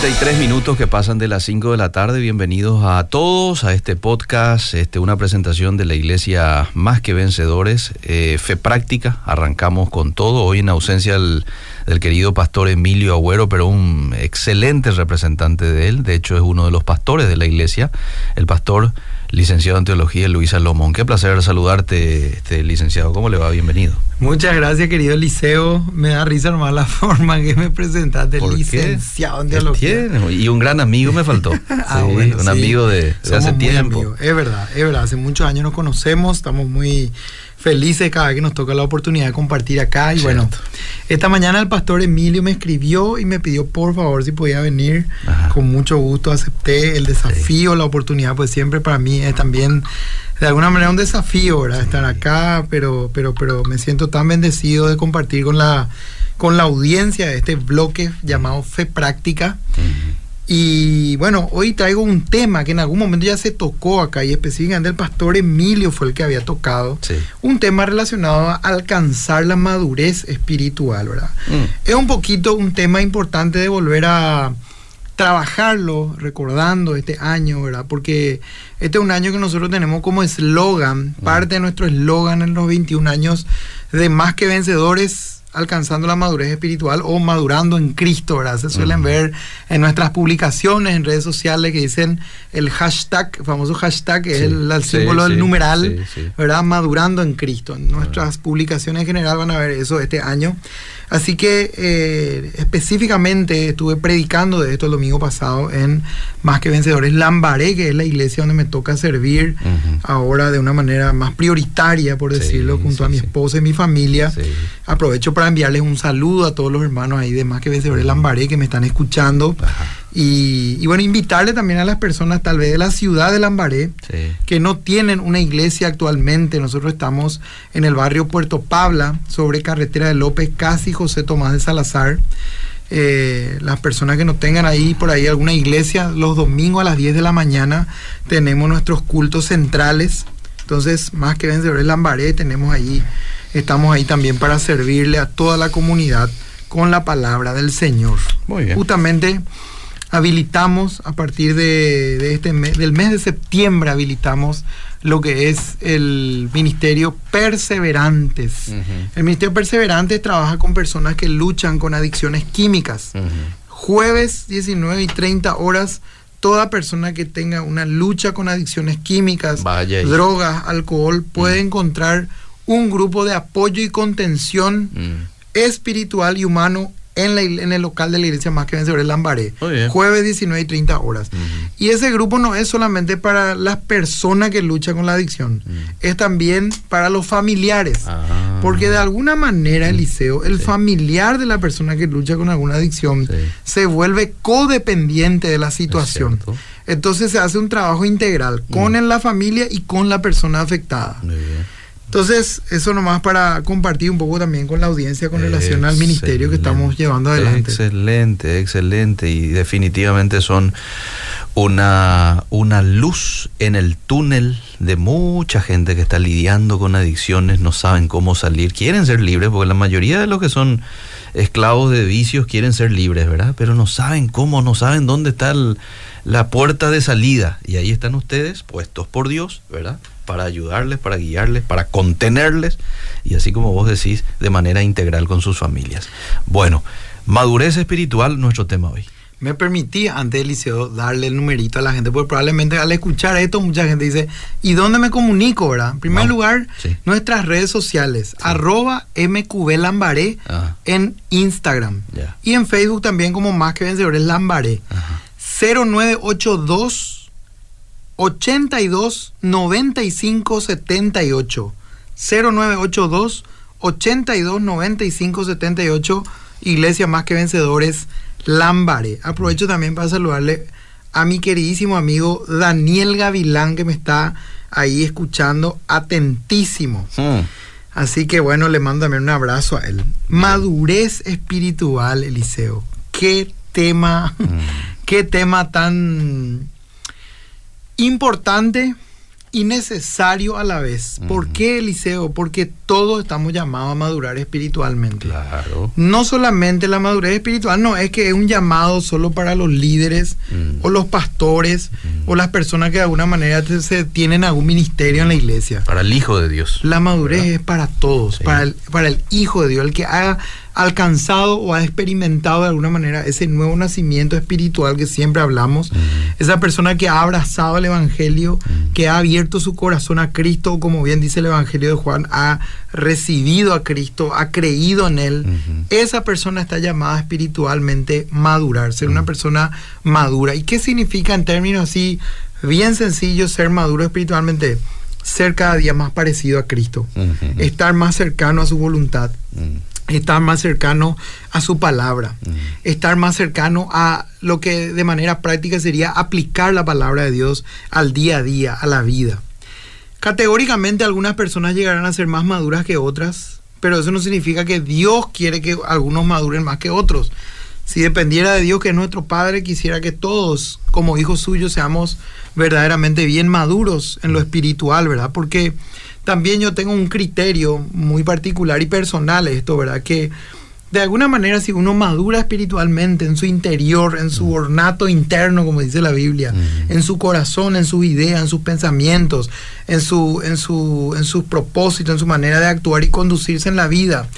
33 minutos que pasan de las 5 de la tarde. Bienvenidos a todos a este podcast, este, una presentación de la Iglesia Más que Vencedores, eh, Fe Práctica. Arrancamos con todo. Hoy en ausencia del, del, querido pastor Emilio Agüero, pero un excelente representante de él. De hecho, es uno de los pastores de la Iglesia, el pastor licenciado en Teología Luis Salomón. Qué placer saludarte, este, licenciado. ¿Cómo le va? Bienvenido. Muchas gracias, querido Liceo. Me da risa nomás la forma que me presentaste, licenciado en Teología. Y un gran amigo me faltó. ah, sí, bueno, un sí. amigo de, de hace tiempo. Amigos. Es verdad, es verdad. Hace muchos años nos conocemos, estamos muy felices cada vez que nos toca la oportunidad de compartir acá. Y Cierto. bueno, esta mañana el pastor Emilio me escribió y me pidió por favor si podía venir. Ajá. Con mucho gusto acepté el desafío, sí. la oportunidad, pues siempre para mí es también de alguna manera un desafío, ¿verdad? Estar acá, pero, pero, pero me siento tan bendecido de compartir con la, con la audiencia de este bloque llamado Fe Práctica. Uh -huh. Y bueno, hoy traigo un tema que en algún momento ya se tocó acá y específicamente el pastor Emilio fue el que había tocado. Sí. Un tema relacionado a alcanzar la madurez espiritual, ¿verdad? Mm. Es un poquito un tema importante de volver a trabajarlo recordando este año, ¿verdad? Porque este es un año que nosotros tenemos como eslogan, mm. parte de nuestro eslogan en los 21 años de más que vencedores alcanzando la madurez espiritual o madurando en Cristo, ¿verdad? Se suelen uh -huh. ver en nuestras publicaciones en redes sociales que dicen el hashtag, el famoso hashtag, que sí, es el, el sí, símbolo sí, del numeral, ¿verdad? Madurando en Cristo. En nuestras uh -huh. publicaciones en general van a ver eso este año. Así que eh, específicamente estuve predicando de esto el domingo pasado en Más que Vencedores Lambaré, que es la iglesia donde me toca servir uh -huh. ahora de una manera más prioritaria, por decirlo, junto a mi esposa y mi familia. Aprovecho para enviarles un saludo a todos los hermanos ahí de Más que Vencedores Lambaré que me están escuchando. Y, y, bueno, invitarle también a las personas tal vez de la ciudad de Lambaré sí. que no tienen una iglesia actualmente. Nosotros estamos en el barrio Puerto Pabla, sobre carretera de López, casi José Tomás de Salazar. Eh, las personas que no tengan ahí por ahí alguna iglesia, los domingos a las 10 de la mañana tenemos nuestros cultos centrales. Entonces, más que vencedores Lambaré, tenemos ahí, estamos ahí también para servirle a toda la comunidad con la palabra del Señor. Muy bien. Justamente habilitamos a partir de, de, este mes, del mes de septiembre habilitamos lo que es el ministerio Perseverantes. Uh -huh. El ministerio Perseverantes trabaja con personas que luchan con adicciones químicas. Uh -huh. Jueves 19 y 30 horas toda persona que tenga una lucha con adicciones químicas, Vaya drogas, alcohol, puede mm. encontrar un grupo de apoyo y contención mm. espiritual y humano en, la, en, el local de la iglesia más que vencedores Lambaré. Oh, Jueves 19 y 30 horas. Uh -huh. Y ese grupo no es solamente para las personas que luchan con la adicción, uh -huh. es también para los familiares. Ah. Porque de alguna manera, Eliseo, el sí. familiar de la persona que lucha con alguna adicción sí. se vuelve codependiente de la situación. Entonces se hace un trabajo integral con -huh. la familia y con la persona afectada. Muy bien. Entonces, eso nomás para compartir un poco también con la audiencia con relación excelente, al ministerio que estamos llevando adelante. Excelente, excelente. Y definitivamente son una, una luz en el túnel de mucha gente que está lidiando con adicciones, no saben cómo salir, quieren ser libres, porque la mayoría de los que son esclavos de vicios quieren ser libres, ¿verdad? Pero no saben cómo, no saben dónde está el, la puerta de salida. Y ahí están ustedes, puestos por Dios, ¿verdad? Para ayudarles, para guiarles, para contenerles y así como vos decís, de manera integral con sus familias. Bueno, madurez espiritual, nuestro tema hoy. Me permití antes del liceo darle el numerito a la gente, porque probablemente al escuchar esto mucha gente dice, ¿y dónde me comunico, verdad? En primer no. lugar, sí. nuestras redes sociales, sí. arroba MQB Lambaré Ajá. en Instagram yeah. y en Facebook también como Más que Vencedores Lambaré. Ajá. 0982 82 95 78 0982 82 95 78 Iglesia Más que Vencedores Lambaré. Aprovecho también para saludarle a mi queridísimo amigo Daniel Gavilán que me está ahí escuchando atentísimo. Hmm. Así que bueno, le mando también un abrazo a él. Madurez espiritual, Eliseo. Qué tema, hmm. qué tema tan importante y necesario a la vez. ¿Por qué, Eliseo? Porque todos estamos llamados a madurar espiritualmente. Claro. No solamente la madurez espiritual, no es que es un llamado solo para los líderes Mm. o los pastores Mm. o las personas que de alguna manera se tienen algún ministerio en la iglesia. Para el Hijo de Dios. La madurez ¿Verdad? es para todos, Sí. para, el, para el Hijo de Dios, el que ha alcanzado o ha experimentado de alguna manera ese nuevo nacimiento espiritual que siempre hablamos. Mm. Esa persona que ha abrazado el Evangelio, Mm. que ha abierto su corazón a Cristo, o como bien dice el Evangelio de Juan, ha recibido a Cristo, ha creído en Él. Ujú. Esa persona está llamada espiritualmente madurar, ser una Mm. persona madura. ¿Y qué significa en términos así bien sencillos ser maduro espiritualmente? Ser cada día más parecido a Cristo, Ujú. estar más cercano a su voluntad. Estar más cercano a su palabra, estar más cercano a lo que de manera práctica sería aplicar la palabra de Dios al día a día, a la vida. Categóricamente algunas personas llegarán a ser más maduras que otras, pero eso no significa que Dios quiere que algunos maduren más que otros. Si dependiera de Dios, que es nuestro Padre, quisiera que todos, como hijos suyos, seamos verdaderamente bien maduros en lo espiritual, ¿verdad? Porque también yo tengo un criterio muy particular y personal esto, ¿verdad? Que de alguna manera si uno madura espiritualmente en su interior, en su ornato interno, como dice la Biblia, Ujú. en su corazón, en sus ideas, en sus pensamientos, en su, en su, en sus propósitos, en su manera de actuar y conducirse en la vida,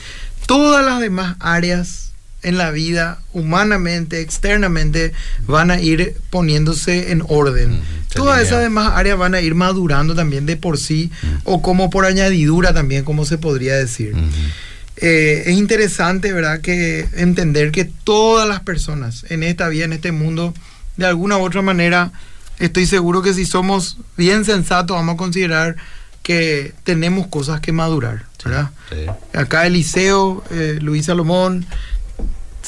todas las demás áreas en la vida, humanamente, externamente, van a ir poniéndose en orden. Todas esas demás áreas van a ir madurando también de por sí o como por añadidura también, como se podría decir. Eh, es interesante, ¿verdad?, que entender que todas las personas en esta vida, en este mundo, de alguna u otra manera, estoy seguro que si somos bien sensatos, vamos a considerar que tenemos cosas que madurar, ¿verdad? Sí. Acá Eliseo, eh, Luis Salomón,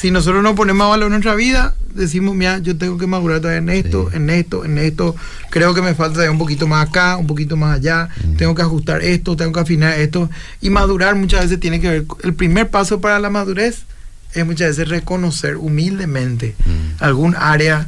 si nosotros nos ponemos a valor en nuestra vida, decimos, mira, yo tengo que madurar todavía en esto, Sí. en esto, en esto, creo que me falta todavía un poquito más acá, un poquito más allá, Mm. tengo que ajustar esto, tengo que afinar esto. Y madurar muchas veces tiene que ver, el primer paso para la madurez es muchas veces reconocer humildemente Mm. algún área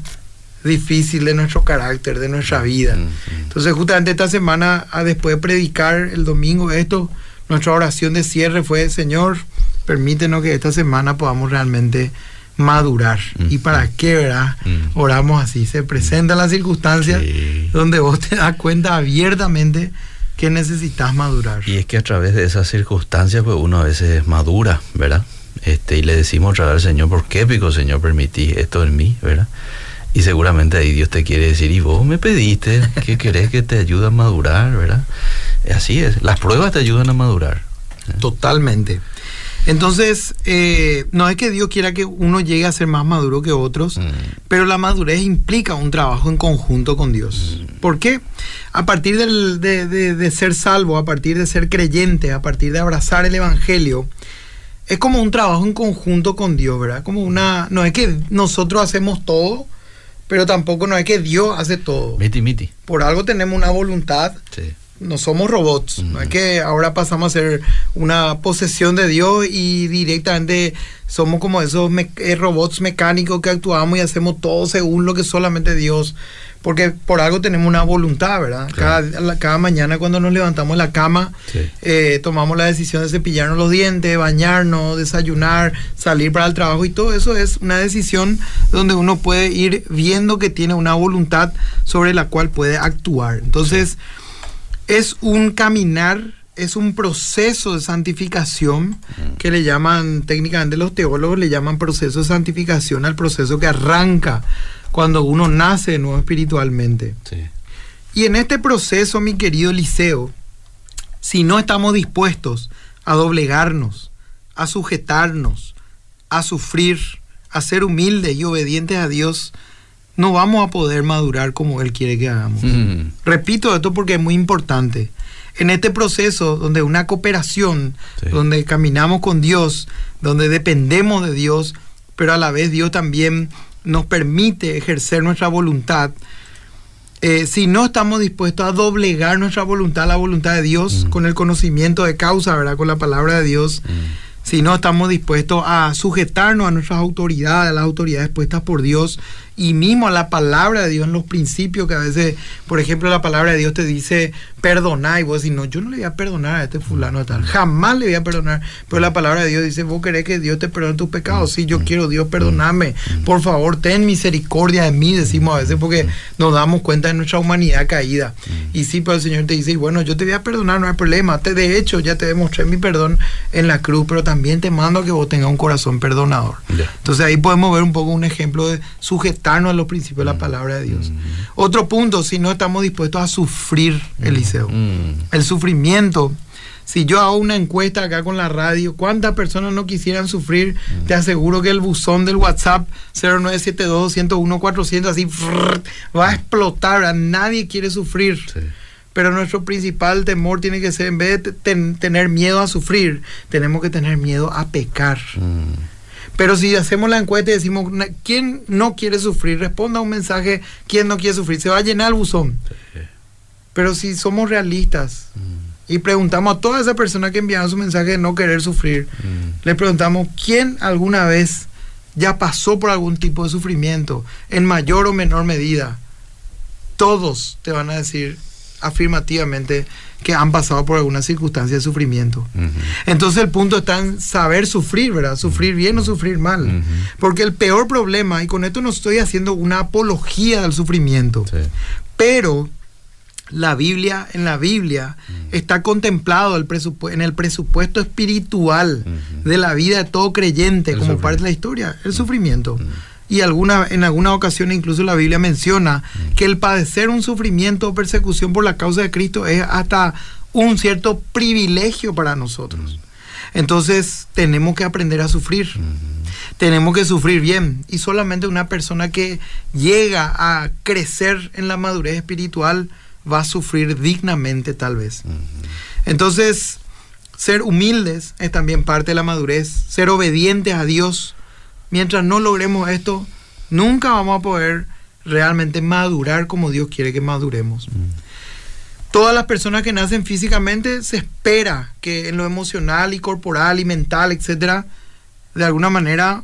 difícil de nuestro carácter, de nuestra vida. Mm, mm. Entonces, justamente esta semana, después de predicar el domingo esto, nuestra oración de cierre fue, Señor, permítenos que esta semana podamos realmente madurar. Mm. ¿Y para qué, verdad? Mm. Oramos así. Se presentan las circunstancias Sí. donde vos te das cuenta abiertamente que necesitas madurar. Y es que a través de esas circunstancias, pues uno a veces madura, ¿verdad? Este, y le decimos otra vez al Señor, ¿por qué, pico, Señor, permití esto en mí, ¿verdad? Y seguramente ahí Dios te quiere decir, y vos me pediste, ¿qué querés que te ayude a madurar, ¿verdad? Así es, las pruebas te ayudan a madurar. Totalmente. Entonces, eh, no es que Dios quiera que uno llegue a ser más maduro que otros, Mm. pero la madurez implica un trabajo en conjunto con Dios. Mm. ¿Por qué? A partir del- de, de- de ser salvo, a partir de ser creyente, a partir de abrazar el Evangelio, es como un trabajo en conjunto con Dios, ¿verdad? Como una, no es que nosotros hacemos todo, pero tampoco no es que Dios hace todo. Miti, miti. Por algo tenemos una voluntad Sí. No somos robots, no es que ahora pasamos a ser una posesión de Dios y directamente somos como esos me- eh, robots mecánicos que actuamos y hacemos todo según lo que solamente Dios, porque por algo tenemos una voluntad, ¿verdad? Claro. Cada, cada mañana cuando nos levantamos de la cama, Sí. eh, tomamos la decisión de cepillarnos los dientes, bañarnos, desayunar, salir para el trabajo y todo eso es una decisión donde uno puede ir viendo que tiene una voluntad sobre la cual puede actuar. Entonces, es un caminar, es un proceso de santificación que le llaman, técnicamente los teólogos le llaman proceso de santificación al proceso que arranca cuando uno nace de nuevo espiritualmente. Sí. Y en este proceso, mi querido Eliseo, si no estamos dispuestos a doblegarnos, a sujetarnos, a sufrir, a ser humildes y obedientes a Dios, no vamos a poder madurar como Él quiere que hagamos. Mm. Repito esto porque es muy importante. En este proceso donde una cooperación, Sí. donde caminamos con Dios, donde dependemos de Dios, pero a la vez Dios también nos permite ejercer nuestra voluntad, eh, si no estamos dispuestos a doblegar nuestra voluntad a la voluntad de Dios Mm. con el conocimiento de causa, ¿verdad? Con la palabra de Dios, Mm. si no estamos dispuestos a sujetarnos a nuestras autoridades, a las autoridades puestas por Dios y mismo a la palabra de Dios en los principios que a veces, por ejemplo, la palabra de Dios te dice perdonar y vos decís, no, yo no le voy a perdonar a este fulano tal, jamás le voy a perdonar, pero la palabra de Dios dice, vos querés que Dios te perdone tus pecados, sí, yo quiero Dios perdonarme, por favor, ten misericordia de mí, decimos a veces porque nos damos cuenta de nuestra humanidad caída. Y sí, pero el Señor te dice, bueno, yo te voy a perdonar, no hay problema, te, de hecho ya te demostré mi perdón en la cruz, pero también te mando a que vos tengas un corazón perdonador. Entonces ahí podemos ver un poco un ejemplo de a los principios de la palabra de Dios. Otro punto, si no estamos dispuestos a sufrir, Eliseo, el sufrimiento. Si yo hago una encuesta acá con la radio, ¿cuántas personas no quisieran sufrir? Te aseguro que el buzón del WhatsApp 0972-101-400 así va a explotar. Nadie quiere sufrir. Pero nuestro principal temor tiene que ser, en vez de tener miedo a sufrir, tenemos que tener miedo a pecar. Pero si hacemos la encuesta y decimos, ¿quién no quiere sufrir? Responda un mensaje, ¿quién no quiere sufrir? Se va a llenar el buzón. Pero si somos realistas y preguntamos a toda esa persona que enviaron su mensaje de no querer sufrir, le preguntamos, ¿quién alguna vez ya pasó por algún tipo de sufrimiento, en mayor o menor medida? Todos te van a decir afirmativamente que han pasado por alguna circunstancia de sufrimiento. Entonces el punto está en saber sufrir, ¿verdad? Sufrir bien o sufrir mal. Porque el peor problema, y con esto no estoy haciendo una apología del sufrimiento, pero la Biblia, en la Biblia, está contemplado el en el presupuesto espiritual de la vida de todo creyente como parte de la historia, el sufrimiento y alguna, en alguna ocasión incluso la Biblia menciona que el padecer un sufrimiento o persecución por la causa de Cristo es hasta un cierto privilegio para nosotros. Entonces tenemos que aprender a sufrir. Tenemos que sufrir bien. Y solamente una persona que llega a crecer en la madurez espiritual va a sufrir dignamente tal vez. Entonces, ser humildes es también parte de la madurez. Ser obedientes a Dios mientras no logremos esto, nunca vamos a poder realmente madurar como Dios quiere que maduremos. Mm. Todas las personas que nacen físicamente se espera que en lo emocional y corporal y mental, etcétera, de alguna manera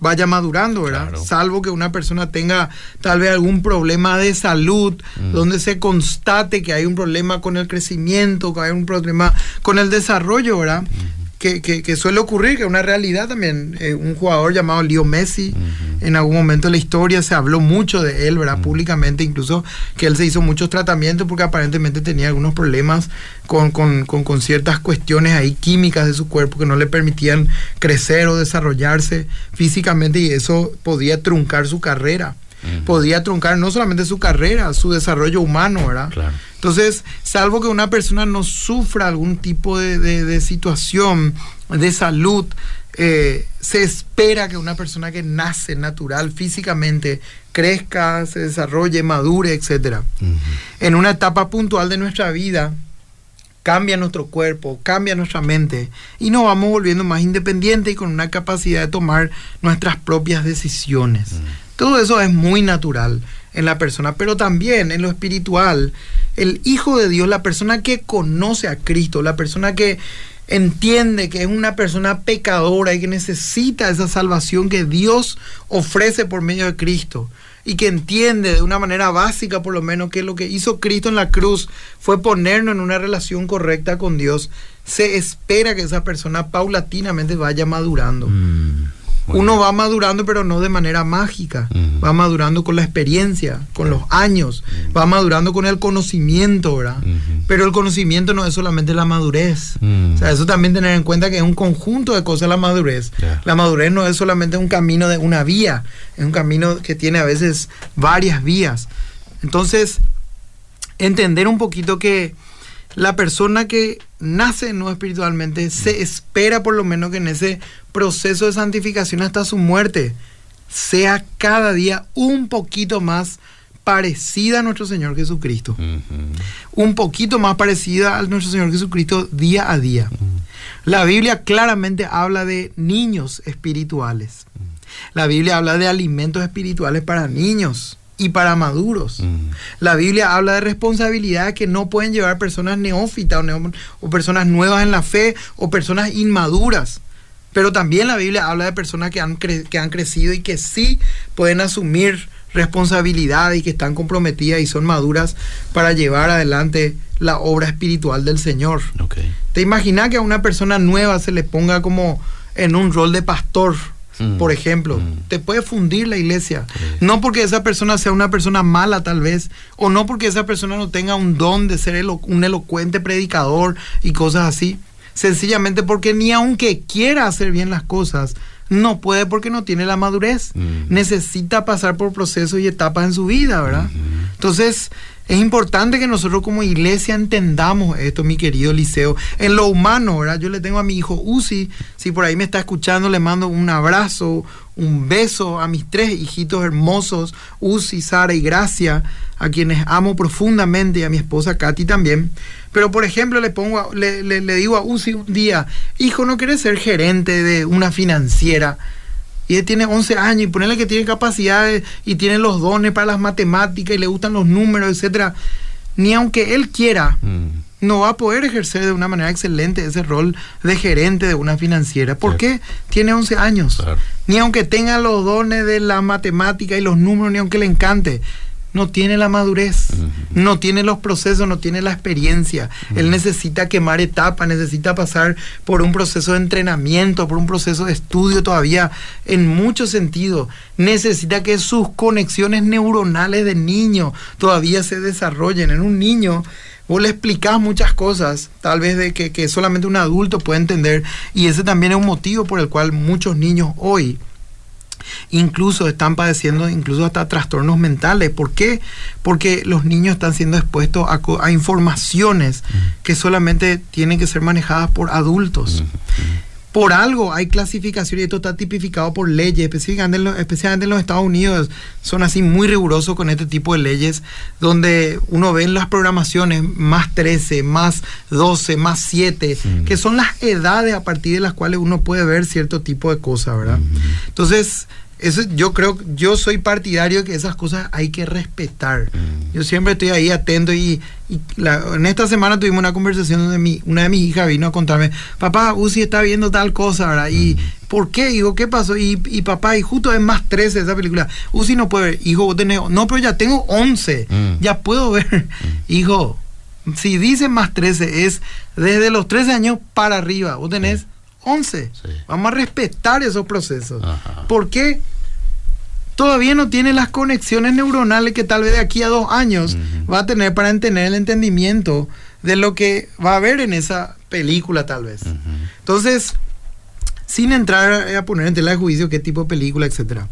vaya madurando, ¿verdad? Salvo que una persona tenga tal vez algún problema de salud, mm. donde se constate que hay un problema con el crecimiento, que hay un problema con el desarrollo, ¿verdad? Mm que, suele ocurrir, que es una realidad también. Eh, un jugador llamado Leo Messi, en algún momento de la historia se habló mucho de él, ¿verdad? Públicamente, incluso que él se hizo muchos tratamientos porque aparentemente tenía algunos problemas con, con, ciertas cuestiones ahí químicas de su cuerpo que no le permitían crecer o desarrollarse físicamente y eso podía truncar su carrera podría truncar no solamente su carrera, su desarrollo humano, ¿verdad? Entonces, salvo que una persona no sufra algún tipo de, situación de salud, eh, se espera que una persona que nace natural físicamente crezca, se desarrolle, madure, etc. En una etapa puntual de nuestra vida, cambia nuestro cuerpo, cambia nuestra mente y nos vamos volviendo más independientes y con una capacidad de tomar nuestras propias decisiones. Todo eso es muy natural en la persona, pero también en lo espiritual. El Hijo de Dios, la persona que conoce a Cristo, la persona que entiende que es una persona pecadora y que necesita esa salvación que Dios ofrece por medio de Cristo y que entiende de una manera básica por lo menos que lo que hizo Cristo en la cruz fue ponernos en una relación correcta con Dios, se espera que esa persona paulatinamente vaya madurando. Mm uno va madurando, pero no de manera mágica. Va madurando con la experiencia, con los años. Va madurando con el conocimiento, ¿verdad? Pero el conocimiento no es solamente la madurez. O sea, eso también tener en cuenta que es un conjunto de cosas la madurez. La madurez no es solamente un camino de una vía, es un camino que tiene a veces varias vías. Entonces, entender un poquito que la persona que nace no espiritualmente se espera por lo menos que en ese proceso de santificación hasta su muerte sea cada día un poquito más parecida a nuestro Señor Jesucristo. Un poquito más parecida a nuestro Señor Jesucristo día a día. La Biblia claramente habla de niños espirituales. La Biblia habla de alimentos espirituales para niños y para maduros. La Biblia habla de responsabilidades que no pueden llevar personas neófitas o, personas nuevas en la fe o personas inmaduras. Pero también la Biblia habla de personas que han, que han crecido y que sí pueden asumir responsabilidad y que están comprometidas y son maduras para llevar adelante la obra espiritual del Señor. Okay. ¿Te imaginas que a una persona nueva se le ponga como en un rol de pastor? Mm. Por ejemplo, Mm. te puede fundir la iglesia. Sí. No porque esa persona sea una persona mala tal vez, o no porque esa persona no tenga un don de ser elo- un elocuente predicador y cosas así. Sencillamente porque ni aunque quiera hacer bien las cosas, no puede porque no tiene la madurez. Mm. Necesita pasar por procesos y etapas en su vida, ¿verdad? Entonces, es importante que nosotros como iglesia entendamos esto, mi querido Liceo. En lo humano, ¿verdad? Yo le tengo a mi hijo Uzi, si por ahí me está escuchando, le mando un abrazo, un beso a mis tres hijitos hermosos, Uzi, Sara y Gracia, a quienes amo profundamente, y a mi esposa Katy también. Pero, por ejemplo, le, pongo a- le, digo a Uzi un día, hijo, ¿no quieres ser gerente de una financiera? Y él tiene 11 años y ponerle que tiene capacidades y tiene los dones para las matemáticas y le gustan los números, etcétera. Ni aunque él quiera, Mm. no va a poder ejercer de una manera excelente ese rol de gerente de una financiera. ¿Por qué? Tiene 11 años. Claro. Ni aunque tenga los dones de la matemática y los números, ni aunque le encante, no tiene la madurez, no tiene los procesos, no tiene la experiencia. Él necesita quemar etapas, necesita pasar por un proceso de entrenamiento, por un proceso de estudio todavía en muchos sentidos. Necesita que sus conexiones neuronales de niño todavía se desarrollen. En un niño vos le explicás muchas cosas, tal vez de que, que solamente un adulto puede entender, y ese también es un motivo por el cual muchos niños hoy incluso están padeciendo incluso hasta trastornos mentales. ¿Por qué? Porque los niños están siendo expuestos a, a informaciones que solamente tienen que ser manejadas por adultos. Por algo hay clasificación y esto está tipificado por leyes, específicamente en, los, especialmente en los Estados Unidos. Son así muy rigurosos con este tipo de leyes, donde uno ve en las programaciones más 13, más 12, más 7, Mm. que son las edades a partir de las cuales uno puede ver cierto tipo de cosas, ¿verdad? Entonces, eso yo creo, yo soy partidario de que esas cosas hay que respetar. Mm. Yo siempre estoy ahí atento y, y la- en esta semana tuvimos una conversación donde mi, una de mis hijas vino a contarme, papá, Uzi está viendo tal cosa, ¿verdad? Y ¿por qué? Digo, ¿qué pasó? Y, y papá, y justo es más 13 esa película. Uzi no puede ver, hijo, vos tenés, no, pero ya tengo 11, Mm. ya puedo ver. Hijo, si dice más 13 es desde los 13 años para arriba, vos tenés 11. Sí. Vamos a respetar esos procesos. Ajá. ¿Por qué? Todavía no tiene las conexiones neuronales que tal vez de aquí a dos años va a tener para tener el entendimiento de lo que va a haber en esa película tal vez. Entonces, sin entrar a poner en tela de juicio qué tipo de película, etcétera.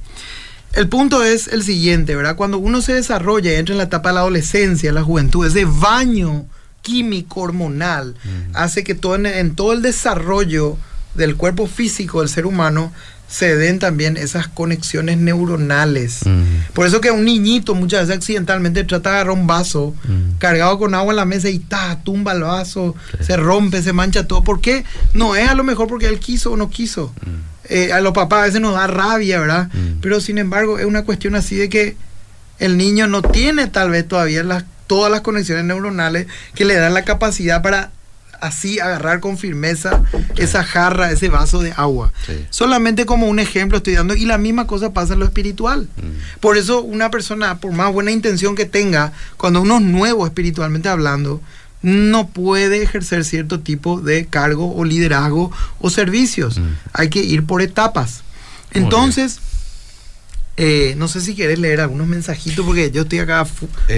El punto es el siguiente, ¿verdad? Cuando uno se desarrolla y entra en la etapa de la adolescencia, la juventud, ese baño químico hormonal hace que todo en, en todo el desarrollo del cuerpo físico del ser humano se den también esas conexiones neuronales. Mm. Por eso que un niñito muchas veces accidentalmente trata de agarrar un vaso Mm. cargado con agua en la mesa y ta, tumba el vaso, Sí. se rompe, se mancha todo. ¿Por qué? No es a lo mejor porque él quiso o no quiso. Mm. Eh, a los papás a veces nos da rabia, ¿verdad? Pero sin embargo es una cuestión así de que el niño no tiene tal vez todavía las, todas las conexiones neuronales que le dan la capacidad para así agarrar con firmeza esa jarra, ese vaso de agua. Sí. Solamente como un ejemplo estoy dando y la misma cosa pasa en lo espiritual. Mm. Por eso una persona, por más buena intención que tenga, cuando uno es nuevo espiritualmente hablando, no puede ejercer cierto tipo de cargo o liderazgo o servicios. Mm. Hay que ir por etapas. Entonces, eh, no sé si quieres leer algunos mensajitos porque yo estoy acá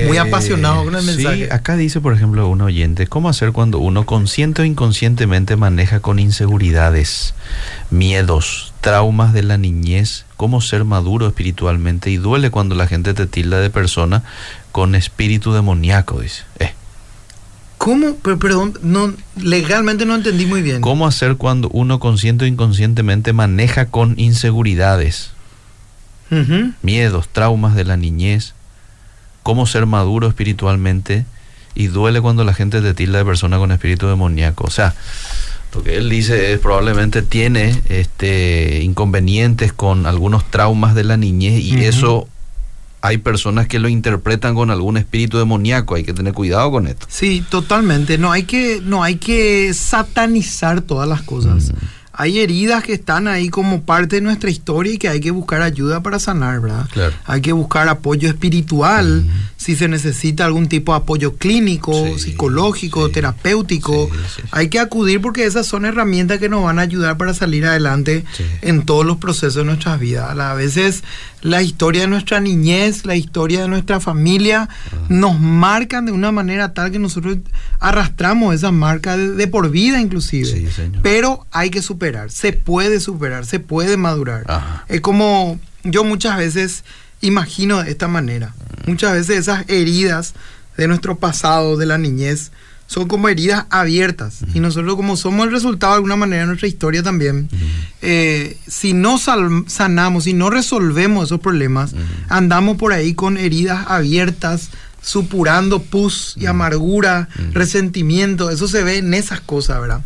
muy Eh, apasionado con el mensaje. Sí, acá dice, por ejemplo, un oyente, ¿cómo hacer cuando uno consciente o inconscientemente maneja con inseguridades, miedos, traumas de la niñez? ¿Cómo ser maduro espiritualmente? Y duele cuando la gente te tilda de persona con espíritu demoníaco, dice. Eh, ¿Cómo? Pero, perdón, no, legalmente no entendí muy bien. ¿Cómo hacer cuando uno consciente o inconscientemente maneja con inseguridades, Miedos, traumas de la niñez? ¿Cómo ser maduro espiritualmente? Y duele cuando la gente te tilda de persona con espíritu demoníaco. O sea, lo que él dice es probablemente tiene este inconvenientes con algunos traumas de la niñez y eso hay personas que lo interpretan con algún espíritu demoníaco. Hay que tener cuidado con esto. Sí, totalmente. No hay que, no hay que satanizar todas las cosas. Hay heridas que están ahí como parte de nuestra historia y que hay que buscar ayuda para sanar, ¿verdad? Claro. Hay que buscar apoyo espiritual, si se necesita algún tipo de apoyo clínico, Sí, psicológico, sí. terapéutico. Sí. Hay que acudir porque esas son herramientas que nos van a ayudar para salir adelante en todos los procesos de nuestras vidas. A veces la historia de nuestra niñez, la historia de nuestra familia, nos marcan de una manera tal que nosotros arrastramos esa marca de, de por vida inclusive. Sí, señor. Pero hay que superar, se puede superar, se puede madurar. Ajá. Es como yo muchas veces imagino de esta manera. Muchas veces esas heridas de nuestro pasado, de la niñez, son como heridas abiertas. Y nosotros como somos el resultado de alguna manera de nuestra historia también, eh, si no sanamos, si no resolvemos esos problemas, andamos por ahí con heridas abiertas, supurando pus y amargura, resentimiento. Eso se ve en esas cosas, ¿verdad?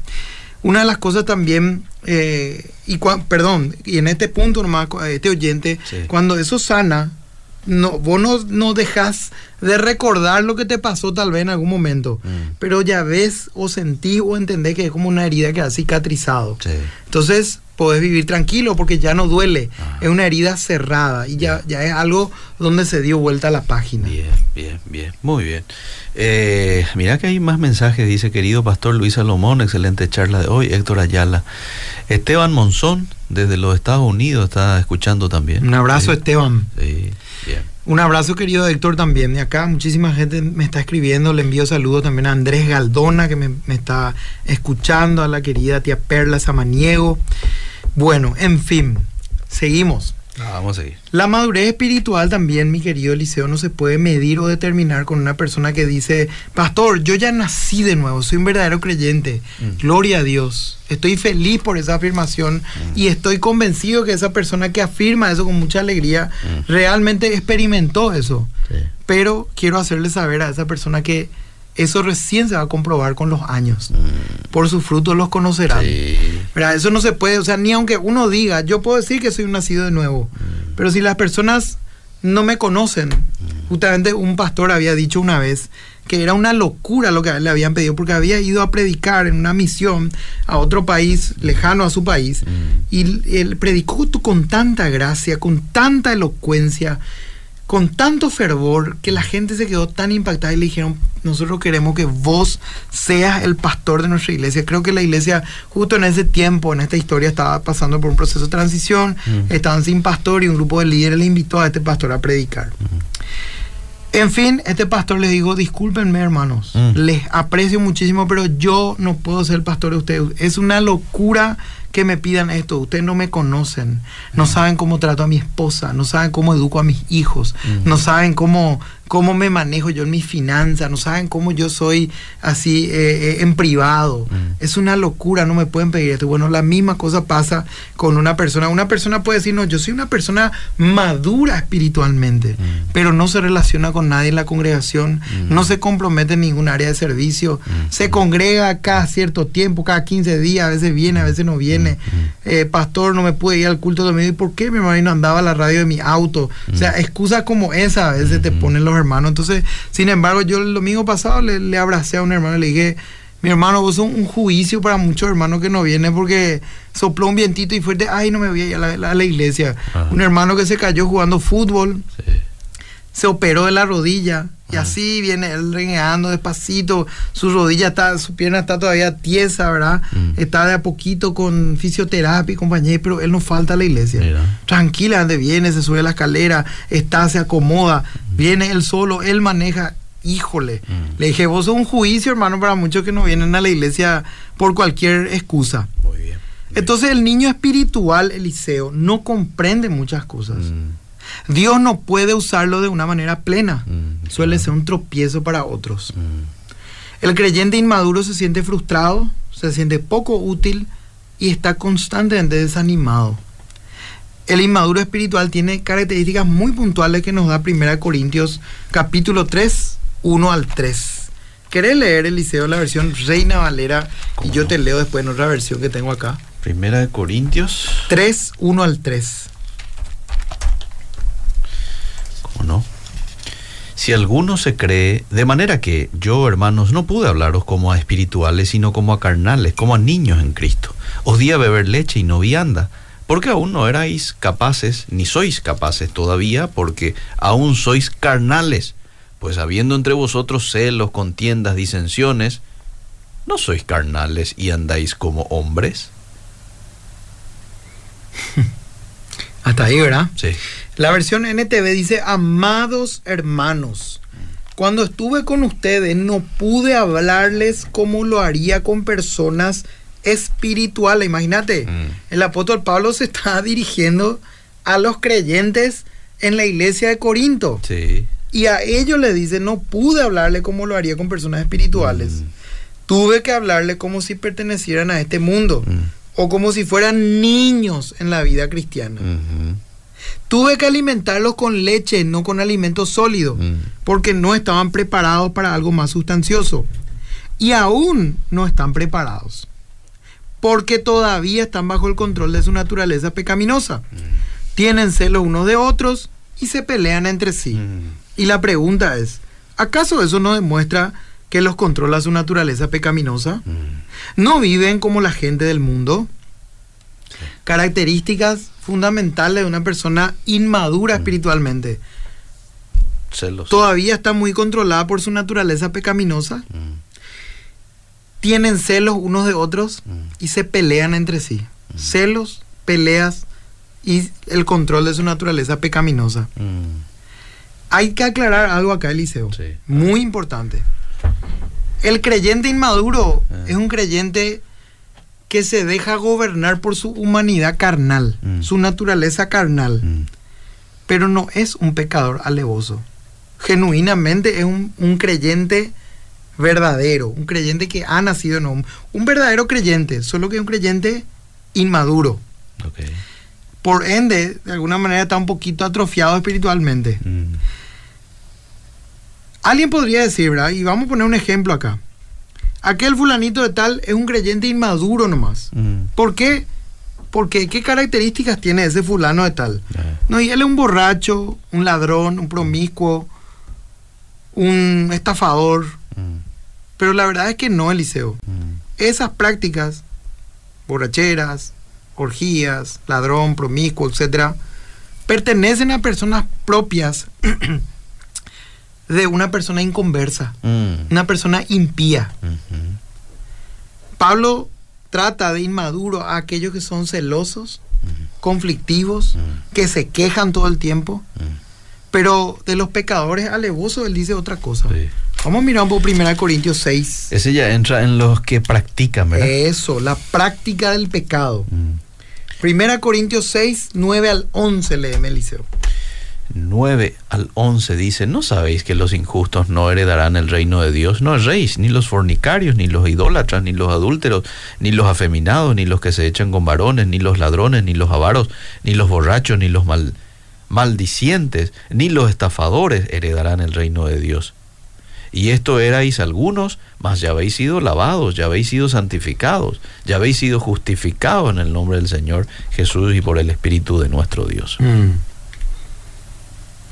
Una de las cosas también, eh, y cua- perdón, y en este punto nomás, este oyente, Sí. cuando eso sana, no, vos no, no dejas de recordar lo que te pasó tal vez en algún momento, Mm. pero ya ves o sentís o entendés que es como una herida que ha cicatrizado. Sí. Entonces podés vivir tranquilo porque ya no duele, Ah. es una herida cerrada y ya, ya es algo donde se dio vuelta la página. Bien, bien, bien, muy bien. Eh, mira que hay más mensajes, dice querido pastor Luis Salomón, excelente charla de hoy, Héctor Ayala. Esteban Monzón, desde los Estados Unidos, está escuchando también. Un abrazo Sí, Esteban. Sí, bien. Un abrazo querido Héctor también. De acá muchísima gente me está escribiendo. Le envío saludos también a Andrés Galdona que me, me está escuchando, a la querida tía Perla Samaniego. Bueno, en fin, seguimos. Ah, vamos a seguir. La madurez espiritual también, mi querido Eliseo, no se puede medir o determinar con una persona que dice, pastor, yo ya nací de nuevo, soy un verdadero creyente, Mm. gloria a Dios, estoy feliz por esa afirmación y estoy convencido que esa persona que afirma eso con mucha alegría Mm. realmente experimentó eso. Sí. Pero quiero hacerle saber a esa persona que eso recién se va a comprobar con los años. Mm, Por sus frutos los conocerán. Eso no se puede, o sea, ni aunque uno diga, yo puedo decir que soy un nacido de nuevo, Mm. pero si las personas no me conocen, justamente un pastor había dicho una vez que era una locura lo que le habían pedido, porque había ido a predicar en una misión a otro país, lejano a su país, Mm. y él predicó con tanta gracia, con tanta elocuencia, con tanto fervor, que la gente se quedó tan impactada y le dijeron, nosotros queremos que vos seas el pastor de nuestra iglesia. Creo que la iglesia justo en ese tiempo, en esta historia, estaba pasando por un proceso de transición, estaban sin pastor y un grupo de líderes le invitó a este pastor a predicar. En fin, este pastor les digo, discúlpenme hermanos, Mm. les aprecio muchísimo, pero yo no puedo ser el pastor de ustedes. Es una locura que me pidan esto. Ustedes no me conocen, no saben cómo trato a mi esposa, no saben cómo educo a mis hijos, Mm. no saben cómo, cómo me manejo yo en mis finanzas, no saben cómo yo soy así eh, eh, en privado. Mm. Es una locura, no me pueden pedir esto. Bueno, la misma cosa pasa con una persona. Una persona puede decir, no, yo soy una persona madura espiritualmente, Mm. pero no se relaciona con nadie en la congregación, Mm. no se compromete en ningún área de servicio, Mm. se congrega cada cierto tiempo, cada 15 días, a veces viene, a veces no viene. Mm. Eh, pastor, no me pude ir al culto domingo. ¿Y por qué mi hermano no andaba a la radio de mi auto? O sea, excusas como esa a veces te Mm. ponen los hermanos. Entonces, sin embargo, yo el domingo pasado le, le abracé a un hermano y le dije, mi hermano, vos sos un juicio para muchos hermanos que no vienen porque sopló un vientito y fuerte, ay, no me voy a ir a la, a la iglesia. Ajá. Un hermano que se cayó jugando fútbol, Sí. Se operó de la rodilla y así viene él renegando despacito, su rodilla está, su pierna está todavía tiesa, ¿verdad? Mm. Está de a poquito con fisioterapia y compañía, pero él no falta a la iglesia. Mira. Tranquilamente viene, se sube a la escalera, está, se acomoda, viene él solo, él maneja. Híjole, Mm. le dije, vos sos un juicio, hermano, para muchos que no vienen a la iglesia por cualquier excusa. Muy bien. Entonces el niño espiritual, Eliseo, no comprende muchas cosas. Dios no puede usarlo de una manera plena. mm, Suele claro. ser un tropiezo para otros. Mm, El creyente inmaduro se siente frustrado, se siente poco útil y está constantemente desanimado. El inmaduro espiritual tiene características muy puntuales que nos da 1 Corintios capítulo 3, 1 al 3. ¿Querés leer, Eliseo, la versión Reina Valera? Y ¿Cómo yo no? te leo después en otra versión que tengo acá. Primera de Corintios, 3, 1 al 3. ¿cómo no? Si alguno se cree, de manera que yo, hermanos, no pude hablaros como a espirituales, sino como a carnales, como a niños en Cristo. Os di a beber leche y no vianda, porque aún no erais capaces, ni sois capaces todavía, porque aún sois carnales, pues habiendo entre vosotros celos, contiendas, disensiones, ¿no sois carnales y andáis como hombres? Hasta ahí, ¿verdad? Sí. La versión NTV dice, amados hermanos, cuando estuve con ustedes no pude hablarles como lo haría con personas espirituales. Imagínate, Mm. el apóstol Pablo se está dirigiendo a los creyentes en la iglesia de Corinto. Sí. Y a ellos le dice, no pude hablarle como lo haría con personas espirituales. Mm. Tuve que hablarle como si pertenecieran a este mundo Mm. o como si fueran niños en la vida cristiana. Ujú. Tuve que alimentarlos con leche, no con alimento sólido, Mm. porque no estaban preparados para algo más sustancioso. Y aún no están preparados, porque todavía están bajo el control de su naturaleza pecaminosa. Tienen celos unos de otros y se pelean entre sí. Mm. Y la pregunta es, ¿acaso eso no demuestra que los controla su naturaleza pecaminosa? Mm. ¿No viven como la gente del mundo? Características fundamentales de una persona inmadura espiritualmente. Celos. Todavía está muy controlada por su naturaleza pecaminosa. Mm. Tienen celos unos de otros Mm. y se pelean entre sí. Celos, peleas y el control de su naturaleza pecaminosa. Mm. Hay que aclarar algo acá, Eliseo. Sí. Muy importante. El creyente inmaduro Ah. es un creyente que se deja gobernar por su humanidad carnal, Mm. su naturaleza carnal, Mm. pero no es un pecador alevoso. Genuinamente es un, un creyente verdadero, un creyente que ha nacido en un, un verdadero creyente, solo que es un creyente inmaduro. Por ende, de alguna manera está un poquito atrofiado espiritualmente. Mm. Alguien podría decir, ¿verdad? Y vamos a poner un ejemplo acá. Aquel fulanito de tal es un creyente inmaduro nomás. Mm. ¿Por qué? Porque ¿qué características tiene ese fulano de tal? No, y él es un borracho, un ladrón, un promiscuo, un estafador. Mm. Pero la verdad es que no, Eliseo. Mm. Esas prácticas, borracheras, orgías, ladrón, promiscuo, etcétera, pertenecen a personas propias de una persona inconversa, Mm. una persona impía. Pablo trata de inmaduro a aquellos que son celosos, conflictivos, Mm. que se quejan todo el tiempo, Mm. pero de los pecadores alevosos él dice otra cosa. Sí. Vamos a mirar un poco 1 Corintios 6. Ese ya entra en los que practican, ¿verdad? Eso, la práctica del pecado. Mm. 1 Corintios 6, 9 al 11, léeme, Eliseo. 9 al 11 dice, ¿no sabéis que los injustos no heredarán el reino de Dios? No erréis, ni los fornicarios, ni los idólatras, ni los adúlteros, ni los afeminados, ni los que se echan con varones, ni los ladrones, ni los avaros, ni los borrachos, ni los mal, maldicientes, ni los estafadores heredarán el reino de Dios. Y esto erais algunos, mas ya habéis sido lavados, ya habéis sido santificados, ya habéis sido justificados en el nombre del Señor Jesús y por el Espíritu de nuestro Dios.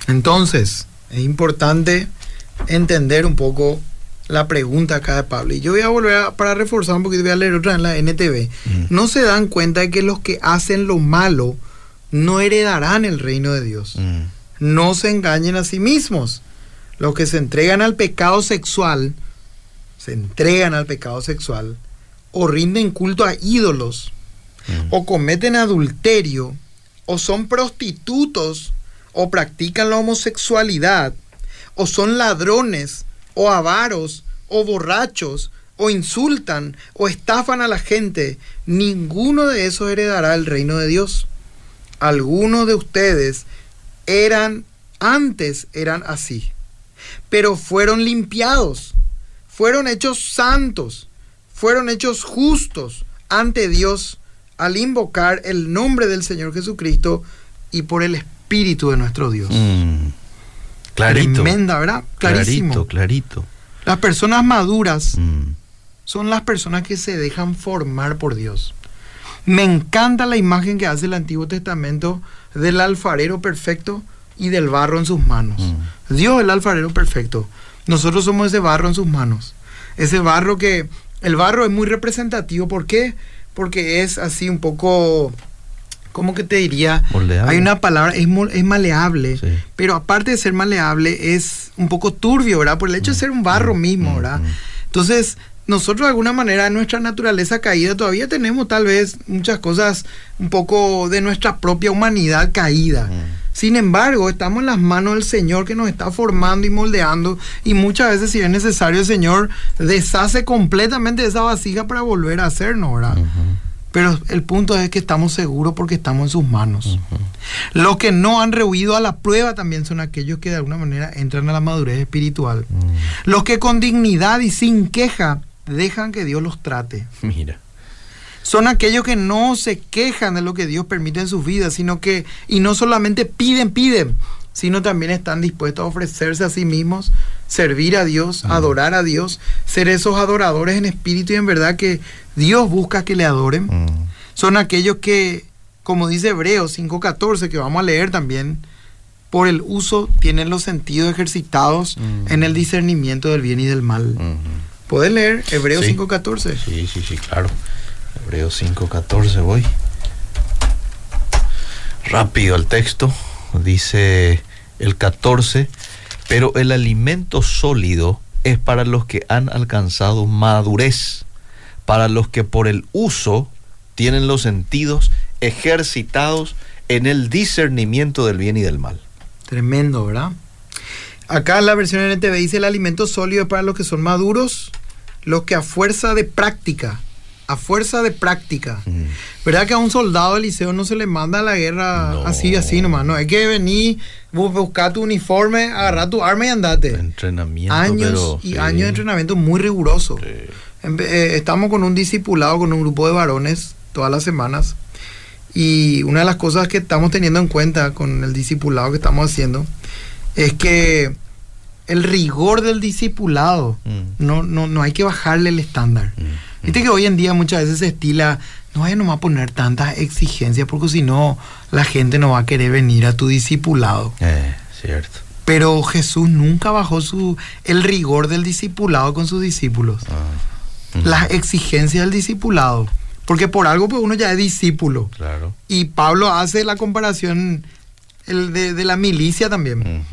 Entonces, es importante entender un poco la pregunta acá de Pablo. Y yo voy a volver a, para reforzar un poquito, voy a leer otra en la NTV. Mm. No se dan cuenta de que los que hacen lo malo no heredarán el reino de Dios. Mm. No se engañen a sí mismos. Los que se entregan al pecado sexual, se entregan al pecado sexual, o rinden culto a ídolos, Mm. o cometen adulterio, o son prostitutos, o practican la homosexualidad, o son ladrones, o avaros, o borrachos, o insultan, o estafan a la gente, ninguno de esos heredará el reino de Dios. Algunos de ustedes eran, antes eran así, pero fueron limpiados, fueron hechos santos, fueron hechos justos ante Dios al invocar el nombre del Señor Jesucristo y por el Espíritu de nuestro Dios. Mm. Clarito. Tremenda, ¿verdad? Clarísimo. Clarito, clarito. Las personas maduras Mm. son las personas que se dejan formar por Dios. Me encanta la imagen que hace el Antiguo Testamento del alfarero perfecto y del barro en sus manos. Mm. Dios es el alfarero perfecto. Nosotros somos ese barro en sus manos. Ese barro que... El barro es muy representativo. ¿Por qué? Porque es así un poco... ¿Cómo que te diría? Moldeable. Hay una palabra, es, es maleable. Sí. Pero aparte de ser maleable, es un poco turbio, ¿verdad? Por el hecho de ser un barro mismo, mm, ¿verdad? mm. Entonces, nosotros de alguna manera en nuestra naturaleza caída todavía tenemos tal vez muchas cosas un poco de nuestra propia humanidad caída. Mm. Sin embargo, estamos en las manos del Señor que nos está formando y moldeando y muchas veces si es necesario el Señor deshace completamente esa vasija para volver a hacernos, ¿verdad? Pero el punto es que estamos seguros porque estamos en sus manos. Los que no han rehuido a la prueba también son aquellos que de alguna manera entran a la madurez espiritual. Los que con dignidad y sin queja dejan que Dios los trate. Mira. Son aquellos que no se quejan de lo que Dios permite en sus vidas, sino que, y no solamente piden, piden, sino también están dispuestos a ofrecerse a sí mismos, servir a Dios, adorar a Dios, ser esos adoradores en espíritu y en verdad que Dios busca que le adoren. Son aquellos que, como dice Hebreos 5.14, que vamos a leer también, por el uso tienen los sentidos ejercitados en el discernimiento del bien y del mal. ¿Puedes leer Hebreos Sí. 5.14? Sí, sí, sí, claro. Hebreos 5.14 voy. Rápido al texto. Dice el 14. Pero el alimento sólido es para los que han alcanzado madurez, para los que por el uso tienen los sentidos ejercitados en el discernimiento del bien y del mal. Tremendo, ¿verdad? Acá la versión NTV dice el alimento sólido es para los que son maduros, los que a fuerza de práctica, a fuerza de práctica. Mm. ¿Verdad que a un soldado del liceo no se le manda a la guerra No. así, así nomás? No, hay que venir, bu- buscar tu uniforme, agarrar tu arma y andate. Entrenamiento, Años pero, y sí. años de entrenamiento muy riguroso. Sí. Eh, estamos con un discipulado, con un grupo de varones todas las semanas. Y una de las cosas que estamos teniendo en cuenta con el discipulado que estamos haciendo es que el rigor del discipulado Mm. no, no, no hay que bajarle el estándar. Mm. Viste que hoy en día muchas veces se estila, no vaya nomás a poner tantas exigencias porque si no la gente no va a querer venir a tu discipulado. Eh, cierto. Pero Jesús nunca bajó su, el rigor del discipulado con sus discípulos Ah. Las exigencias del discipulado. Porque por algo pues uno ya es discípulo. Claro. Y Pablo hace la comparación el de, de la milicia también.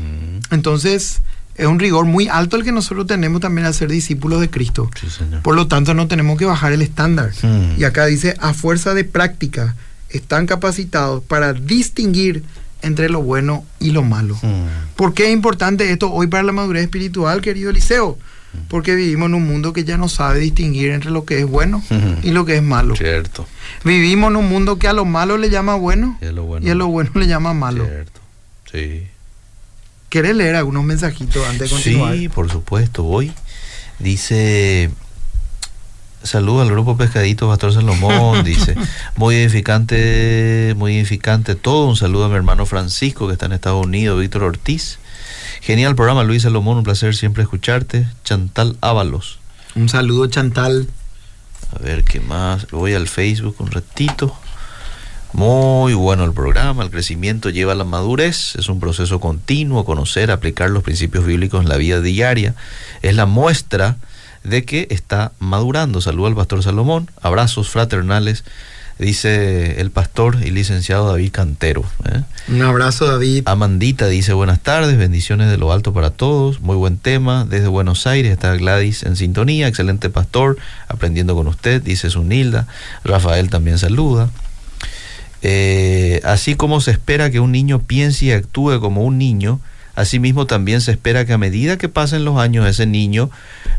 Entonces es un rigor muy alto el que nosotros tenemos también al ser discípulos de Cristo. Sí, señor. Por lo tanto no tenemos que bajar el estándar. Mm. Y acá dice, a fuerza de práctica, están capacitados para distinguir entre lo bueno y lo malo. Mm. ¿Por qué es importante esto hoy para la madurez espiritual, querido Eliseo? Porque vivimos en un mundo que ya no sabe distinguir entre lo que es bueno y lo que es malo. Cierto. Vivimos en un mundo que a lo malo le llama bueno Y a lo bueno. y a lo bueno le llama malo. Cierto. Sí. ¿Querés leer algunos mensajitos antes de continuar? Sí, por supuesto. Voy. Dice. Saludo al grupo Pescadito Pastor Salomón, dice. Muy edificante, muy edificante todo. Un saludo a mi hermano Francisco que está en Estados Unidos, Víctor Ortiz. Genial programa, Luis Salomón, un placer siempre escucharte. Chantal Ábalos. Un saludo, Chantal. A ver qué más. Voy al Facebook un ratito. Muy bueno el programa. El crecimiento lleva a la madurez. Es un proceso continuo. Conocer, aplicar los principios bíblicos en la vida diaria. Es la muestra de que está madurando. Saludo al pastor Salomón. Abrazos fraternales. Dice el pastor y licenciado David Cantero. ¿eh? Un abrazo, David. Amandita dice buenas tardes, bendiciones de lo alto para todos, muy buen tema, desde Buenos Aires está Gladys en sintonía, excelente pastor, aprendiendo con usted, dice Sunilda, Rafael también saluda. Eh, así como se espera que un niño piense y actúe como un niño, asimismo también se espera que a medida que pasen los años ese niño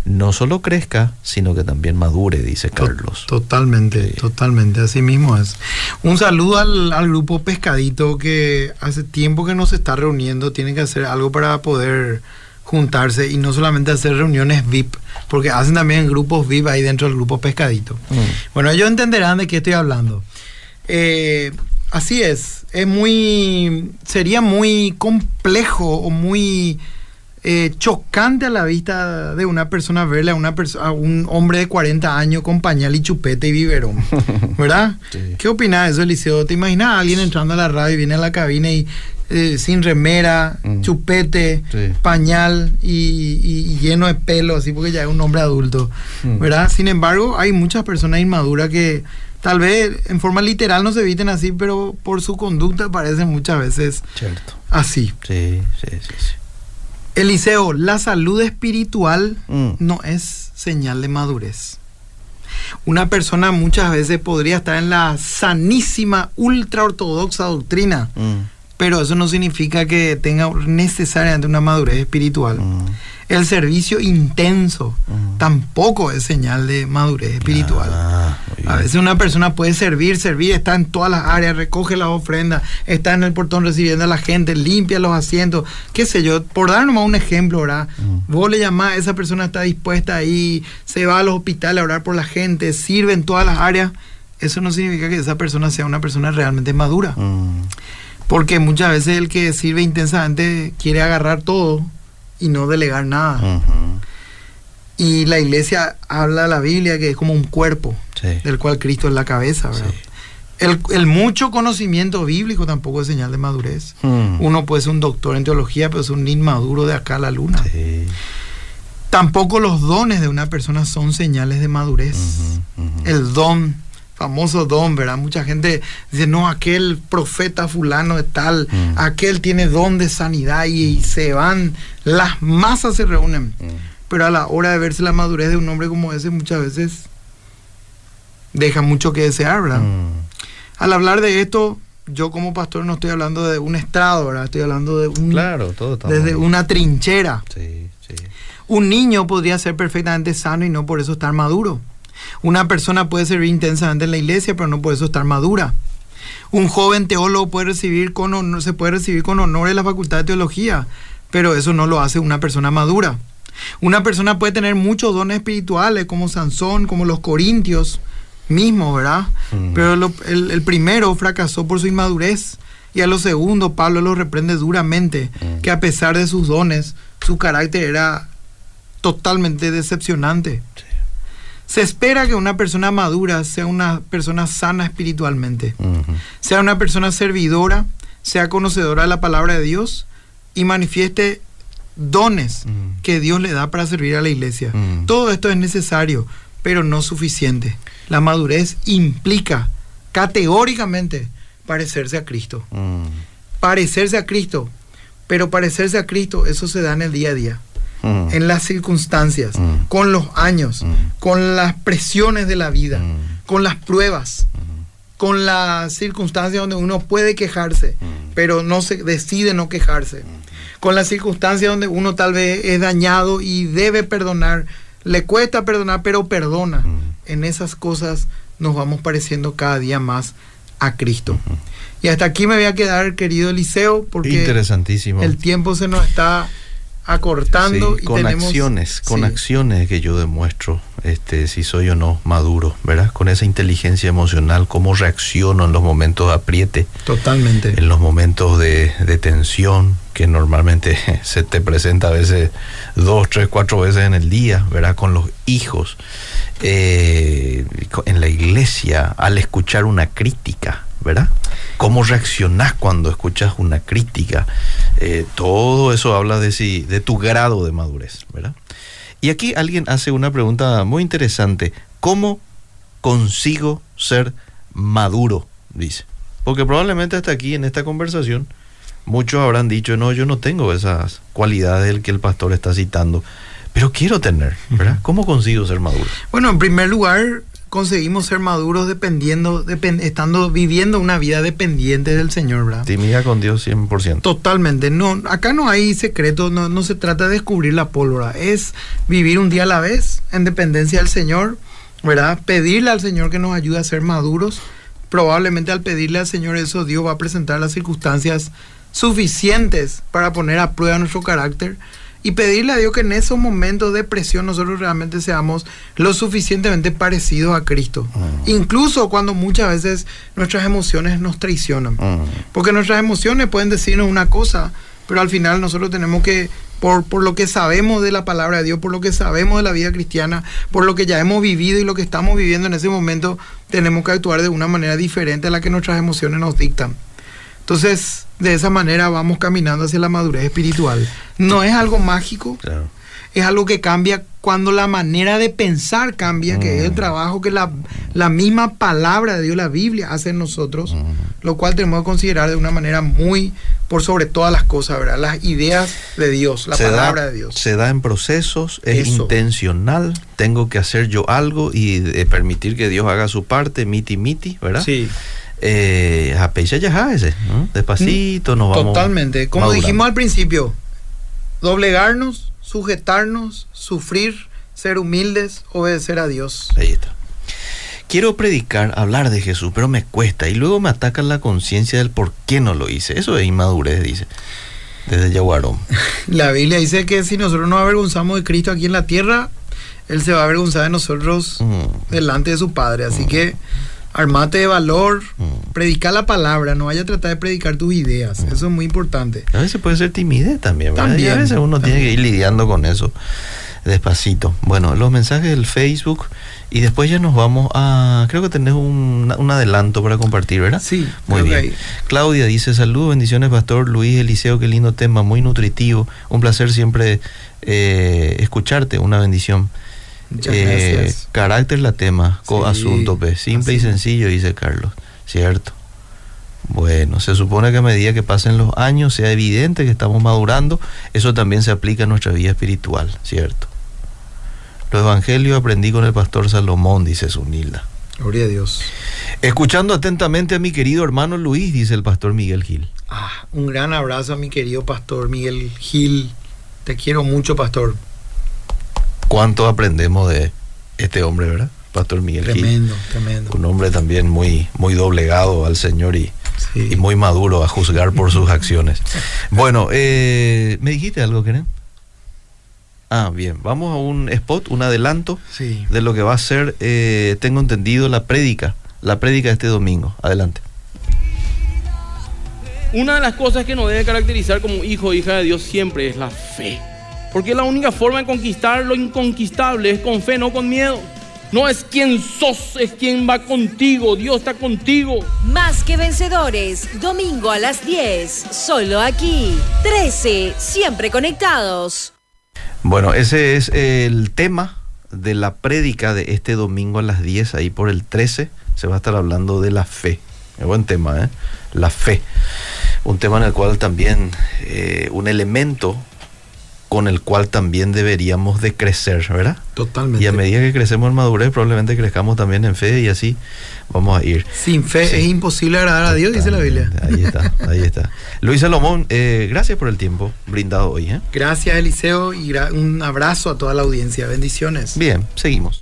no solo crezca, sino que también madure, dice Carlos. Totalmente, Sí. totalmente, así mismo es. Un saludo al, al grupo Pescadito que hace tiempo que nos está reuniendo, tienen que hacer algo para poder juntarse y no solamente hacer reuniones VIP, porque hacen también grupos VIP ahí dentro del grupo Pescadito. Mm. Bueno, ellos entenderán de qué estoy hablando. Eh, así es, es muy, sería muy complejo o muy eh, chocante a la vista de una persona verle a, una perso- a un hombre de 40 años con pañal y chupete y biberón, ¿verdad? Sí. ¿Qué opinas de eso, Eliseo? ¿Te imaginas a alguien entrando a la radio y viene a la cabina y eh, sin remera, Mm. chupete, Sí. pañal y, y- y lleno de pelo, así porque ya es un hombre adulto, Mm. ¿verdad? Sin embargo, hay muchas personas inmaduras que tal vez en forma literal no se visten así, pero por su conducta parecen muchas veces Cierto. así. Sí, sí, sí. sí. Eliseo, la salud espiritual Mm. no es señal de madurez. Una persona muchas veces podría estar en la sanísima, ultra ortodoxa doctrina, Mm, pero eso no significa que tenga necesariamente una madurez espiritual. mm, El servicio intenso tampoco es señal de madurez espiritual. Ah. A veces una persona puede servir, servir, está en todas las áreas, recoge las ofrendas, está en el portón recibiendo a la gente, limpia los asientos, qué sé yo, por dar nomás un ejemplo, ¿verdad? Vos le llamás, esa persona está dispuesta ahí, se va a los hospitales a orar por la gente, sirve en todas las áreas. Eso no significa que esa persona sea una persona realmente madura. Porque muchas veces el que sirve intensamente quiere agarrar todo y no delegar nada. Y la iglesia habla de la Biblia que es como un cuerpo Sí. del cual Cristo es la cabeza, ¿verdad? Sí. El, el mucho conocimiento bíblico tampoco es señal de madurez. Mm, Uno puede ser un doctor en teología, pero es un inmaduro de acá a la luna. sí. Tampoco los dones de una persona son señales de madurez. El don, famoso don, ¿verdad? Mucha gente dice, no, aquel profeta fulano de tal, Mm. aquel tiene don de sanidad y, se van, las masas se reúnen. Mm, Pero a la hora de verse la madurez de un hombre como ese, muchas veces deja mucho que desear, ¿verdad? mm, Al hablar de esto, yo como pastor no estoy hablando de un estrado, ¿verdad? Estoy hablando de un... Claro, todo está Desde una trinchera. Sí, sí. Un niño podría ser perfectamente sano y no por eso estar maduro. Una persona puede servir intensamente en la iglesia, pero no por eso estar madura. Un joven teólogo puede recibir con honor, se puede recibir con honor en la facultad de teología, pero eso no lo hace una persona madura. Una persona puede tener muchos dones espirituales, como Sansón, como los corintios mismos, ¿verdad? Mm. Pero lo- el, el primero fracasó por su inmadurez y a lo segundo Pablo lo reprende duramente, Mm. que a pesar de sus dones, su carácter era totalmente decepcionante. Sí. Se espera que una persona madura sea una persona sana espiritualmente, sea una persona servidora, sea conocedora de la palabra de Dios y manifieste dones que Dios le da para servir a la iglesia. Todo esto es necesario, pero no suficiente. La madurez implica categóricamente parecerse a Cristo. Parecerse a Cristo, pero parecerse a Cristo, eso se da en el día a día en las circunstancias, con los años, con las presiones de la vida, con las pruebas, con las circunstancias donde uno puede quejarse, pero no se decide no quejarse, con las circunstancias donde uno tal vez es dañado y debe perdonar, le cuesta perdonar, pero perdona. En esas cosas nos vamos pareciendo cada día más a Cristo. Y hasta aquí me voy a quedar, querido Eliseo, porque Interesantísimo. el tiempo se nos está acortando Sí, y con tenemos acciones, con Sí. acciones que yo demuestro este, si soy o no maduro, ¿verdad? Con esa inteligencia emocional, cómo reacciono en los momentos de apriete, Totalmente. en los momentos de, de tensión, que normalmente se te presenta a veces dos, tres, cuatro veces en el día, ¿verdad? Con los hijos, eh, en la iglesia, al escuchar una crítica, ¿verdad? ¿Cómo reaccionás cuando escuchas una crítica? Eh, todo eso habla de, si, de tu grado de madurez, ¿verdad? Y aquí alguien hace una pregunta muy interesante. ¿Cómo consigo ser maduro? Dice. Porque probablemente hasta aquí en esta conversación muchos habrán dicho, no, yo no tengo esas cualidades del que el pastor está citando, pero quiero tener, ¿verdad? ¿Cómo consigo ser maduro? Bueno, en primer lugar, conseguimos ser maduros dependiendo, depen- estando viviendo una vida dependiente del Señor, ¿verdad? Timida con Dios 100%. Totalmente. No, acá no hay secreto, no, no se trata de descubrir la pólvora, es vivir un día a la vez en dependencia del Señor, ¿verdad? Pedirle al Señor que nos ayude a ser maduros. Probablemente al pedirle al Señor eso, Dios va a presentar las circunstancias suficientes para poner a prueba nuestro carácter y pedirle a Dios que en esos momentos de presión nosotros realmente seamos lo suficientemente parecidos a Cristo. Mm. Incluso cuando muchas veces nuestras emociones nos traicionan. Mm, Porque nuestras emociones pueden decirnos una cosa, pero al final nosotros tenemos que, por, por lo que sabemos de la palabra de Dios, por lo que sabemos de la vida cristiana, por lo que ya hemos vivido y lo que estamos viviendo en ese momento, tenemos que actuar de una manera diferente a la que nuestras emociones nos dictan. Entonces, de esa manera vamos caminando hacia la madurez espiritual. No es algo mágico, Claro. es algo que cambia cuando la manera de pensar cambia, que es el Mm. trabajo que la, la misma palabra de Dios, la Biblia, hace en nosotros, Mm. lo cual tenemos que considerar de una manera muy por sobre todas las cosas, ¿verdad? Las ideas de Dios, la se palabra da, de Dios. Se da en procesos, es Eso. intencional, tengo que hacer yo algo y eh, permitir que Dios haga su parte, miti miti, ¿verdad? Sí, Eh, ya ese, ¿no? Despacito nos vamos. totalmente. Como madurando. dijimos al principio, doblegarnos, sujetarnos, sufrir, ser humildes, obedecer a Dios. Ahí está. Quiero predicar, hablar de Jesús, pero me cuesta y luego me ataca la conciencia del por qué no lo hice. Eso es inmadurez, dice. Desde Yaguarón. La Biblia dice que si nosotros nos avergonzamos de Cristo aquí en la tierra, Él se va a avergonzar de nosotros Mm, delante de su Padre. Así que armate de valor, mm. predica la palabra, no vaya a tratar de predicar tus ideas. Eso es muy importante. A veces puede ser timidez también, ¿verdad? También, y a veces uno tiene que ir lidiando con eso despacito. Bueno, los mensajes del Facebook y después ya nos vamos a... Creo que tenés un, un adelanto para compartir, ¿verdad? Sí, Muy bien. Claudia dice, saludos, bendiciones, Pastor Luis Eliseo, qué lindo tema, muy nutritivo. Un placer siempre eh, escucharte, una bendición. Muchas Eh, gracias. Carácter la tema, Sí, asunto, pues, simple y sencillo, dice Carlos. Cierto. Bueno, se supone que a medida que pasen los años sea evidente que estamos madurando, eso también se aplica a nuestra vida espiritual, ¿cierto? Los evangelios aprendí con el pastor Salomón, dice Sunilda. Gloria a Dios. Escuchando atentamente a mi querido hermano Luis, dice el pastor Miguel Gil. Ah, un gran abrazo a mi querido pastor Miguel Gil. Te quiero mucho, pastor. ¿Cuánto aprendemos de este hombre, verdad? Pastor Miguel Gil. Tremendo, tremendo. Un hombre también muy, muy doblegado al Señor y, Sí. y muy maduro a juzgar por sus acciones. Bueno, eh, ¿me dijiste algo, Keren? Ah, bien. Vamos a un spot, un adelanto Sí. de lo que va a ser, eh, tengo entendido, la prédica. La prédica de este domingo. Adelante. Una de las cosas que nos debe caracterizar como hijo o hija de Dios siempre es la fe. Porque la única forma de conquistar lo inconquistable es con fe, no con miedo. No es quien sos, es quien va contigo. Dios está contigo. Más que vencedores, domingo a las 10, solo aquí. 13, siempre conectados. Bueno, ese es el tema de la prédica de este domingo a las 10, ahí por el 13, se va a estar hablando de la fe. Es buen tema, ¿eh? La fe. Un tema en el cual también, eh, un elemento con el cual también deberíamos de crecer, ¿verdad? Totalmente. Y a medida que crecemos en madurez, probablemente crezcamos también en fe y así vamos a ir. Sin fe Sí. es imposible agradar a Dios, dice la Biblia. Ahí está, ahí está. Luis Salomón, eh, gracias por el tiempo brindado hoy. ¿eh? Gracias, Eliseo, y un abrazo a toda la audiencia. Bendiciones. Bien, seguimos.